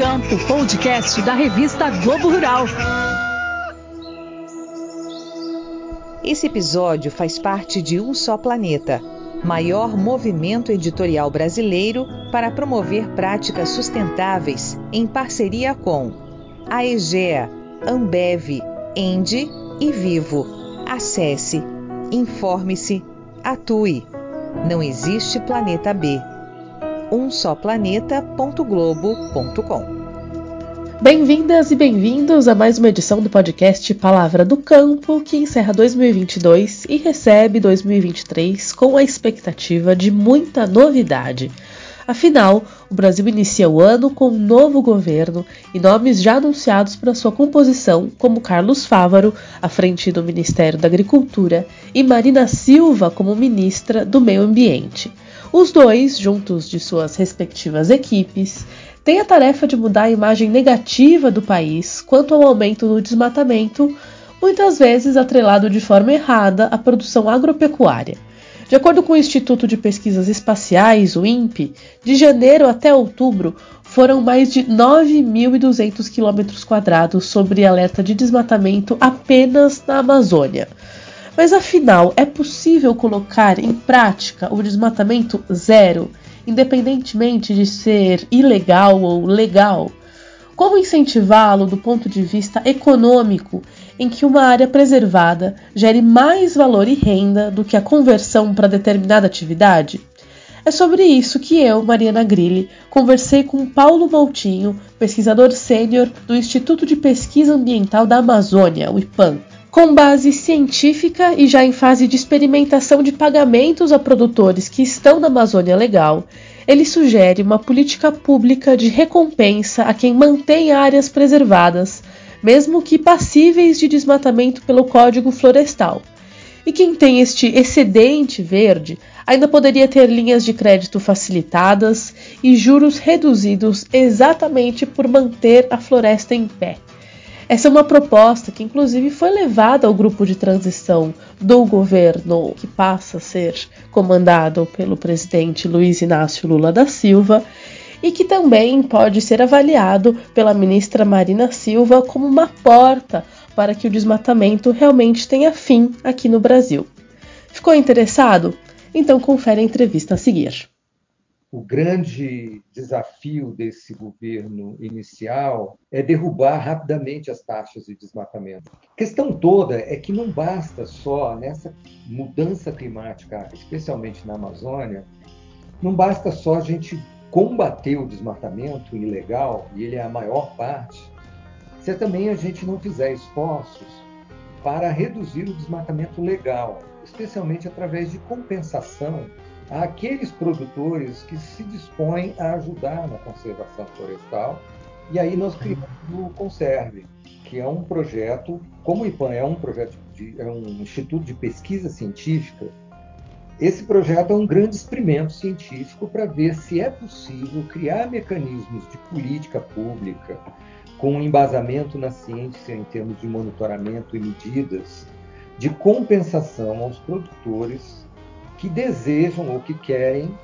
o podcast da revista Globo Rural. Esse episódio faz parte de Um Só Planeta, maior movimento editorial brasileiro para promover práticas sustentáveis em parceria com a EGEA, Ambev, Endi e Vivo. Acesse, informe-se, atue. Não existe planeta B. umsoplaneta.globo.com Bem-vindas e bem-vindos a mais uma edição do podcast Palavra do Campo, que encerra 2022 e recebe 2023 com a expectativa de muita novidade. Afinal, o Brasil inicia o ano com um novo governo e nomes já anunciados para sua composição, como Carlos Fávaro, à frente do Ministério da Agricultura, e Marina Silva como ministra do Meio Ambiente. Os dois, juntos de suas respectivas equipes, têm a tarefa de mudar a imagem negativa do país quanto ao aumento do desmatamento, muitas vezes atrelado de forma errada à produção agropecuária. De acordo com o Instituto de Pesquisas Espaciais, o INPE, de janeiro até outubro foram mais de 9.200 quilômetros quadrados sobre alerta de desmatamento apenas na Amazônia. Mas afinal, é possível colocar em prática o desmatamento zero, independentemente de ser ilegal ou legal? Como incentivá-lo do ponto de vista econômico, em que uma área preservada gere mais valor e renda do que a conversão para determinada atividade? É sobre isso que eu, Mariana Grilli, conversei com Paulo Moutinho, pesquisador sênior do Instituto de Pesquisa Ambiental da Amazônia, o IPAM, com base científica e já em fase de experimentação de pagamentos a produtores que estão na Amazônia Legal, ele sugere uma política pública de recompensa a quem mantém áreas preservadas, mesmo que passíveis de desmatamento pelo Código Florestal. E quem tem este excedente verde ainda poderia ter linhas de crédito facilitadas e juros reduzidos exatamente por manter a floresta em pé. Essa é uma proposta que, inclusive, foi levada ao grupo de transição do governo que passa a ser comandado pelo presidente Luiz Inácio Lula da Silva e que também pode ser avaliado pela ministra Marina Silva como uma porta para que o desmatamento realmente tenha fim aqui no Brasil. Ficou interessado? Então confere a entrevista a seguir o grande desafio desse governo inicial é derrubar rapidamente as taxas de desmatamento. A questão toda é que não basta só nessa mudança climática, especialmente na Amazônia, não basta só a gente combater o desmatamento ilegal, e ele é a maior parte, se também a gente não fizer esforços para reduzir o desmatamento legal, especialmente através de compensação àqueles produtores que se dispõem a ajudar na conservação florestal. E aí nós criamos o Conserve, que é um projeto, como o IPAN é um projeto, de, é um instituto de pesquisa científica, esse projeto é um grande experimento científico para ver se é possível criar mecanismos de política pública com embasamento na ciência em termos de monitoramento e medidas de compensação aos produtores que desejam ou que querem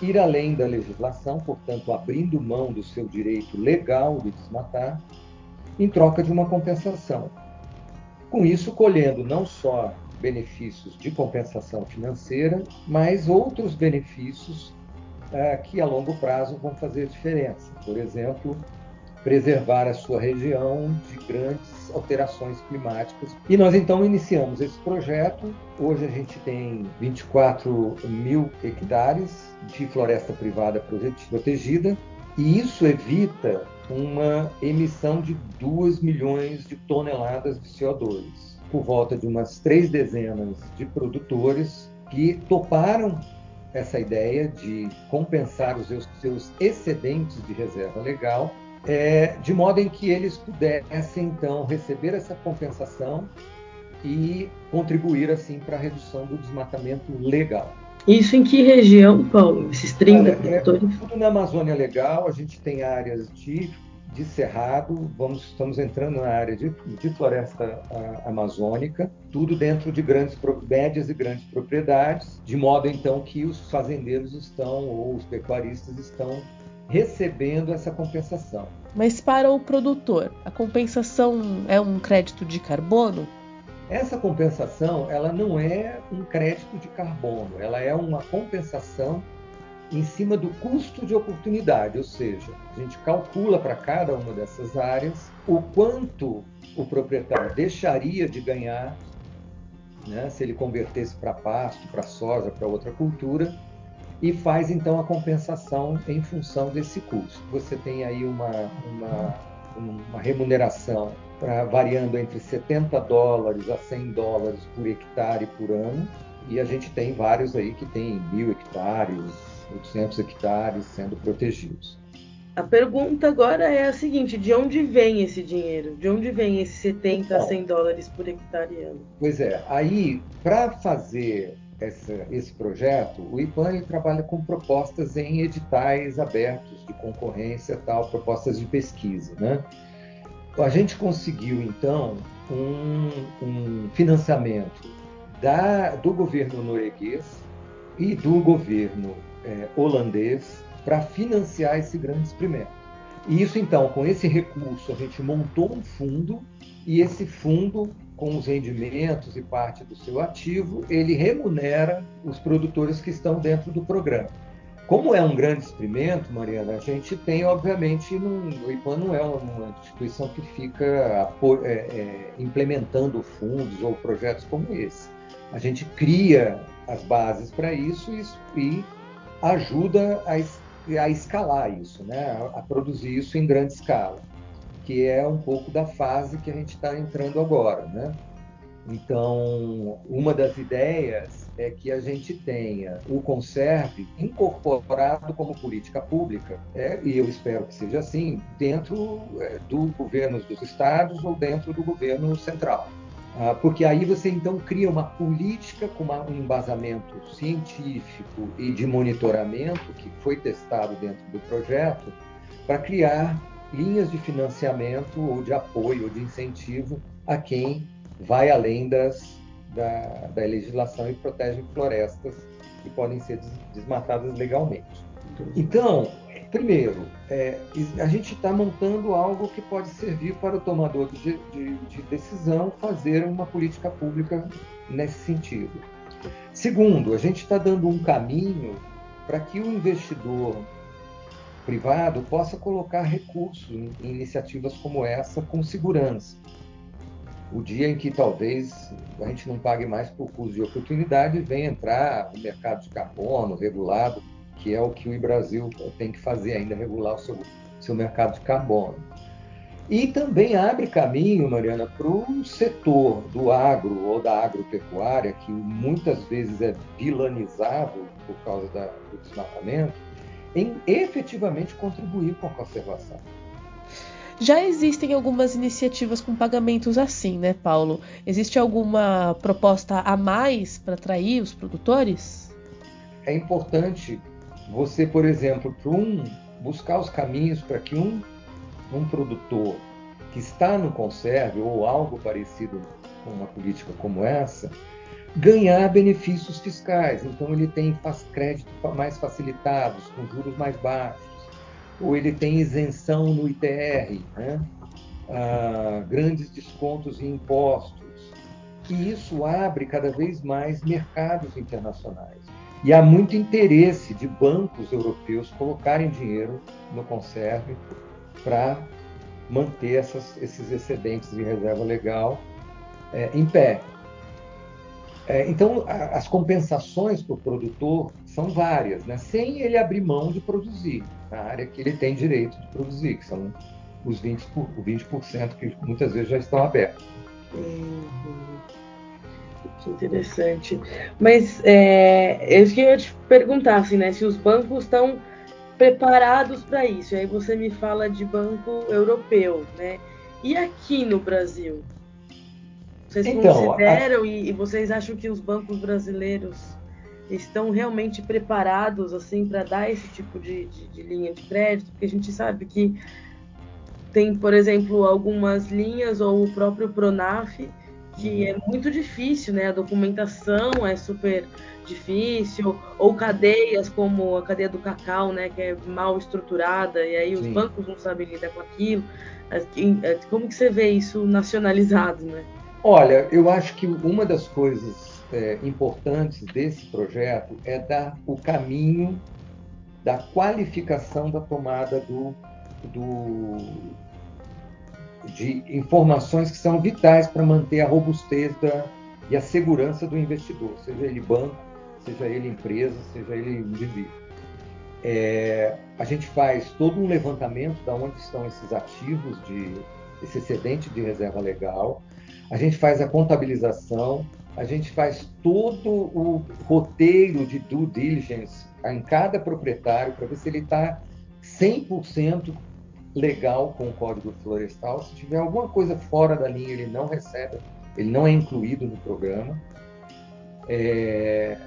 ir além da legislação, portanto, abrindo mão do seu direito legal de desmatar, em troca de uma compensação. Com isso, colhendo não só benefícios de compensação financeira, mas outros benefícios eh, que a longo prazo vão fazer diferença. Por exemplo, preservar a sua região de grandes alterações climáticas. E nós então iniciamos esse projeto. Hoje a gente tem 24 mil hectares de floresta privada protegida, e isso evita uma emissão de 2 milhões de toneladas de CO2, por volta de umas três dezenas de produtores que toparam essa ideia de compensar os seus excedentes de reserva legal é, de modo em que eles pudessem então receber essa compensação e contribuir assim para a redução do desmatamento legal. Isso em que região, Paulo? Esses 30 é, É, tudo na Amazônia Legal, a gente tem áreas de, de cerrado, vamos, estamos entrando na área de, de floresta a, amazônica, tudo dentro de grandes médias e grandes propriedades, de modo então que os fazendeiros estão, ou os pecuaristas estão recebendo essa compensação. Mas para o produtor, a compensação é um crédito de carbono? Essa compensação, ela não é um crédito de carbono, ela é uma compensação em cima do custo de oportunidade, ou seja, a gente calcula para cada uma dessas áreas o quanto o proprietário deixaria de ganhar né, se ele convertesse para pasto, para soja, para outra cultura, e faz então a compensação em função desse custo. Você tem aí uma, uma, uma remuneração pra, variando entre 70 dólares a 100 dólares por hectare por ano, e a gente tem vários aí que tem mil hectares, 800 hectares sendo protegidos. A pergunta agora é a seguinte: de onde vem esse dinheiro? De onde vem esses 70 então, a 100 dólares por hectare ano? Pois é, aí, para fazer essa, esse projeto, o IPAN trabalha com propostas em editais abertos de concorrência, tal, propostas de pesquisa. Né? A gente conseguiu, então, um, um financiamento da, do governo norueguês e do governo é, holandês para financiar esse grande experimento. E isso, então, com esse recurso, a gente montou um fundo e esse fundo, com os rendimentos e parte do seu ativo, ele remunera os produtores que estão dentro do programa. Como é um grande experimento, Mariana, a gente tem, obviamente, num, o IPAN não é uma instituição que fica é, é, implementando fundos ou projetos como esse. A gente cria as bases para isso e, e ajuda a, a escalar isso, né? a produzir isso em grande escala, que é um pouco da fase que a gente está entrando agora. Né? Então, uma das ideias é que a gente tenha o conserve incorporado como política pública, é, e eu espero que seja assim, dentro é, do governo dos estados ou dentro do governo central. Ah, porque aí você então cria uma política com um embasamento científico e de monitoramento que foi testado dentro do projeto para criar linhas de financiamento ou de apoio ou de incentivo a quem vai além das, da, da legislação e protege florestas que podem ser desmatadas legalmente. Então, Primeiro, é, a gente está montando algo que pode servir para o tomador de, de, de decisão fazer uma política pública nesse sentido. Segundo, a gente está dando um caminho para que o investidor privado possa colocar recursos em iniciativas como essa com segurança. O dia em que talvez a gente não pague mais por custo de oportunidade, vem entrar o mercado de carbono regulado que é o que o Brasil tem que fazer ainda, regular o seu, seu mercado de carbono. E também abre caminho, Mariana, para o setor do agro ou da agropecuária, que muitas vezes é vilanizado por causa da, do desmatamento, em efetivamente contribuir com a conservação. Já existem algumas iniciativas com pagamentos assim, né, Paulo? Existe alguma proposta a mais para atrair os produtores? É importante você, por exemplo, para um, buscar os caminhos para que um, um produtor que está no conserve ou algo parecido com uma política como essa, ganhar benefícios fiscais. Então, ele tem crédito mais facilitados, com juros mais baixos, ou ele tem isenção no ITR, né? ah, grandes descontos em impostos. E isso abre cada vez mais mercados internacionais. E há muito interesse de bancos europeus colocarem dinheiro no conserve para manter essas, esses excedentes de reserva legal é, em pé. É, então, a, as compensações para o produtor são várias, né? sem ele abrir mão de produzir na área que ele tem direito de produzir, que são os 20%, por, 20 que muitas vezes já estão abertos. Uhum. Que interessante. Mas é, eu queria te perguntar assim, né, se os bancos estão preparados para isso. E aí você me fala de banco europeu, né? E aqui no Brasil? Vocês então, consideram a... e, e, vocês acham que os bancos brasileiros estão realmente preparados assim para dar esse tipo de, de, de linha de crédito? Porque a gente sabe que tem, por exemplo, algumas linhas ou o próprio Pronaf que é muito difícil, né? A documentação é super difícil, ou cadeias como a cadeia do cacau, né, que é mal estruturada, e aí os Sim. bancos não sabem lidar com aquilo. É, como que você vê isso nacionalizado, né? Olha, eu acho que uma das coisas é, importantes desse projeto é dar o caminho da qualificação da tomada do, do, de informações que são vitais para manter a robustez da, e a segurança do investidor, seja ele banco, seja ele empresa, seja ele indivíduo. É, a gente faz todo um levantamento de onde estão esses ativos, de, esse excedente de reserva legal, a gente faz a contabilização, a gente faz todo o roteiro de due diligence em cada proprietário para ver se ele está 100% legal com o Código Florestal. Se tiver alguma coisa fora da linha, ele não recebe, ele não é incluído no programa. É...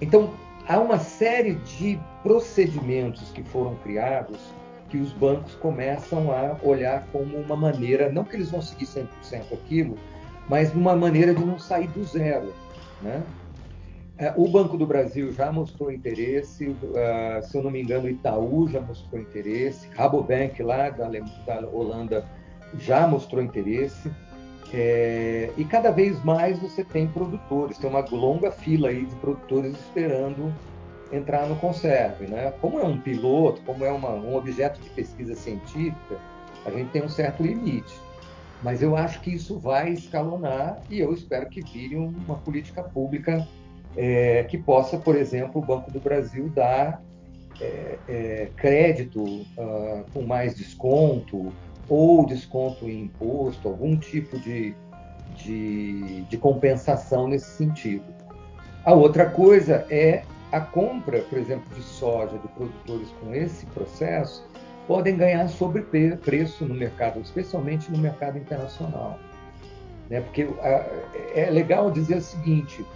Então, há uma série de procedimentos que foram criados que os bancos começam a olhar como uma maneira, não que eles vão seguir 100% aquilo, mas uma maneira de não sair do zero. Né? É, o Banco do Brasil já mostrou interesse, uh, se eu não me engano, Itaú já mostrou interesse, Rabobank lá da Holanda já mostrou interesse. É, e cada vez mais você tem produtores, tem uma longa fila aí de produtores esperando entrar no conserve. Né? Como é um piloto, como é uma, um objeto de pesquisa científica, a gente tem um certo limite. Mas eu acho que isso vai escalonar e eu espero que vire uma política pública é, que possa, por exemplo, o Banco do Brasil dar é, é, crédito uh, com mais desconto ou desconto em imposto, algum tipo de, de, de compensação nesse sentido. A outra coisa é a compra, por exemplo, de soja de produtores com esse processo podem ganhar sobre preço no mercado, especialmente no mercado internacional. Né? Porque é legal dizer o seguinte: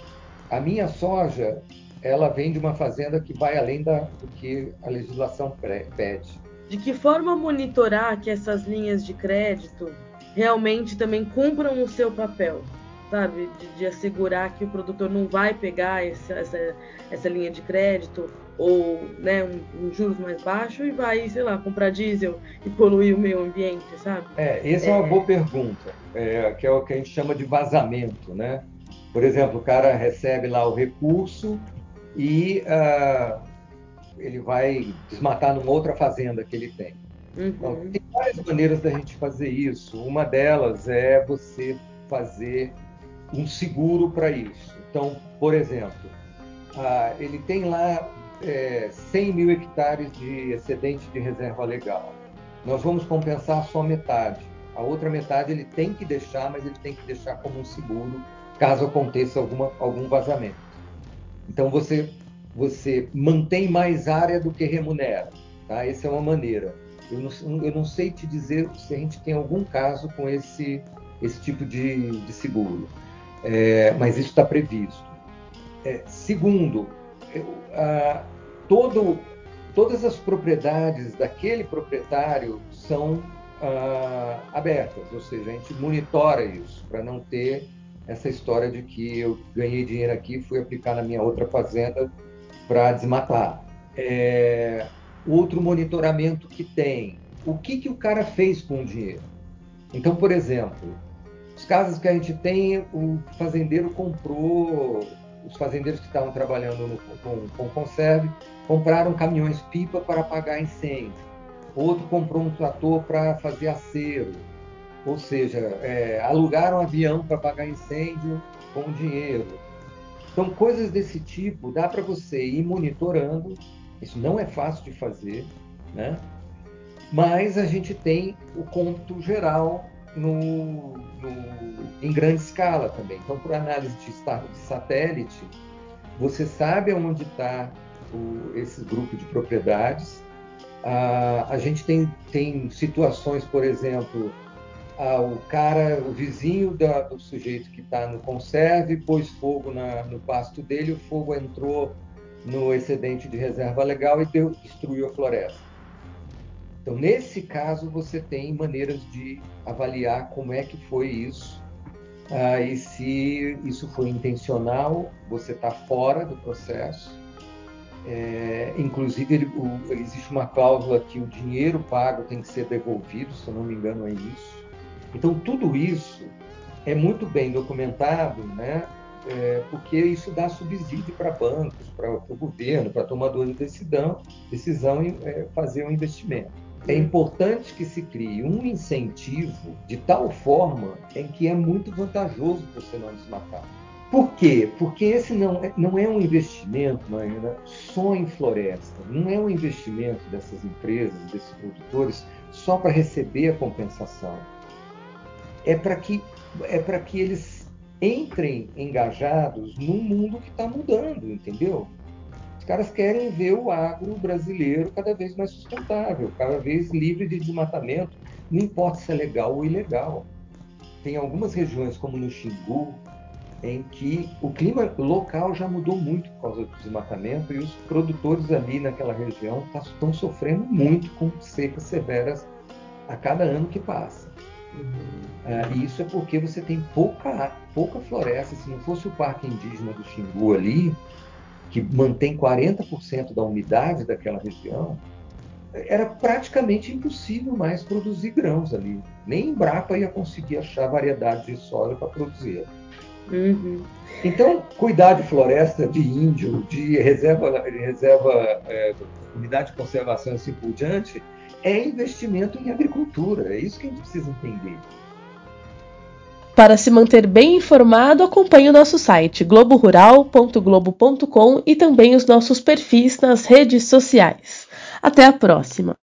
a minha soja ela vem de uma fazenda que vai além da, do que a legislação pede. De que forma monitorar que essas linhas de crédito realmente também cumpram o seu papel? sabe? De, de, assegurar que o produtor não vai pegar essa, essa, essa linha de crédito ou né, um, um, juros mais baixo e vai, sei lá, comprar diesel e poluir o meio ambiente, sabe? É, essa é, é uma boa pergunta, é, que é o que a gente chama de vazamento, né? Por exemplo, o cara recebe lá o recurso e uh, ele vai desmatar numa outra fazenda que ele tem. Uhum. Então, tem várias maneiras da gente fazer isso. Uma delas é você fazer um seguro para isso. Então, por exemplo, ah, ele tem lá é, 100 mil hectares de excedente de reserva legal. Nós vamos compensar só metade. A outra metade ele tem que deixar, mas ele tem que deixar como um seguro caso aconteça alguma, algum vazamento. Então você você mantém mais área do que remunera. Tá? Essa é uma maneira. Eu não, eu não sei te dizer se a gente tem algum caso com esse, esse tipo de, de seguro é, mas isso está previsto. É, segundo, a, todo, todas as propriedades daquele proprietário são a, abertas, ou seja, a gente monitora isso para não ter essa história de que eu ganhei dinheiro aqui fui aplicar na minha outra fazenda para desmatar. É, outro monitoramento que tem, o que, que o cara fez com o dinheiro? Então, por exemplo, os casos que a gente tem, o fazendeiro comprou, os fazendeiros que estavam trabalhando no, com, com conserve, compraram caminhões-pipa para apagar incêndio. Outro comprou um trator para fazer acero. Ou seja, é, alugaram um avião para apagar incêndio com dinheiro. Então, coisas desse tipo dá para você ir monitorando. Isso não é fácil de fazer, né? Mas a gente tem o cômputo geral no, no, em grande escala também. Então, por análise de, de satélite, você sabe onde está esse grupo de propriedades. Ah, a gente tem, tem situações, por exemplo, ah, o cara, o vizinho da, do sujeito que está no conserve pôs fogo na, no pasto dele, o fogo entrou no excedente de reserva legal e deu, destruiu a floresta. Então, nesse caso, você tem maneiras de avaliar como é que foi isso. Ah, e se isso foi intencional, você está fora do processo. É, inclusive, ele, o, existe uma cláusula que o dinheiro pago tem que ser devolvido, se eu não me engano, é isso. Então, tudo isso é muito bem documentado, né? É, porque isso dá subsídio para bancos, para o governo, para tomador de decisão, decisão em é, fazer um investimento. É importante que se crie um incentivo de tal forma em que é muito vantajoso você não desmatar. Por quê? Porque esse não é, não é um investimento, Marina, só em floresta. Não é um investimento dessas empresas, desses produtores, só para receber a compensação. É para que, é que eles entrem engajados num mundo que está mudando, entendeu? Os caras querem ver o agro brasileiro cada vez mais sustentável, cada vez livre de desmatamento, não importa se é legal ou ilegal. Tem algumas regiões, como no Xingu, em que o clima local já mudou muito por causa do desmatamento e os produtores ali naquela região tá, estão sofrendo muito com secas severas a cada ano que passa. Uhum. e isso é porque você tem pouca, pouca floresta. Se não fosse o Parque Indígena do Xingu ali, que mantém 40% da umidade daquela região, era praticamente impossível mais produzir grãos ali. Nem Embrapa ia conseguir achar variedade de soja para produzir. Uhum. Então, cuidar de floresta, de índio, de reserva, reserva é, unidade de conservação e assim por diante, é investimento em agricultura. É isso que a gente precisa entender. Para se manter bem informado, acompanhe o nosso site globorural.globo.com e também os nossos perfis nas redes sociais. Até a próxima!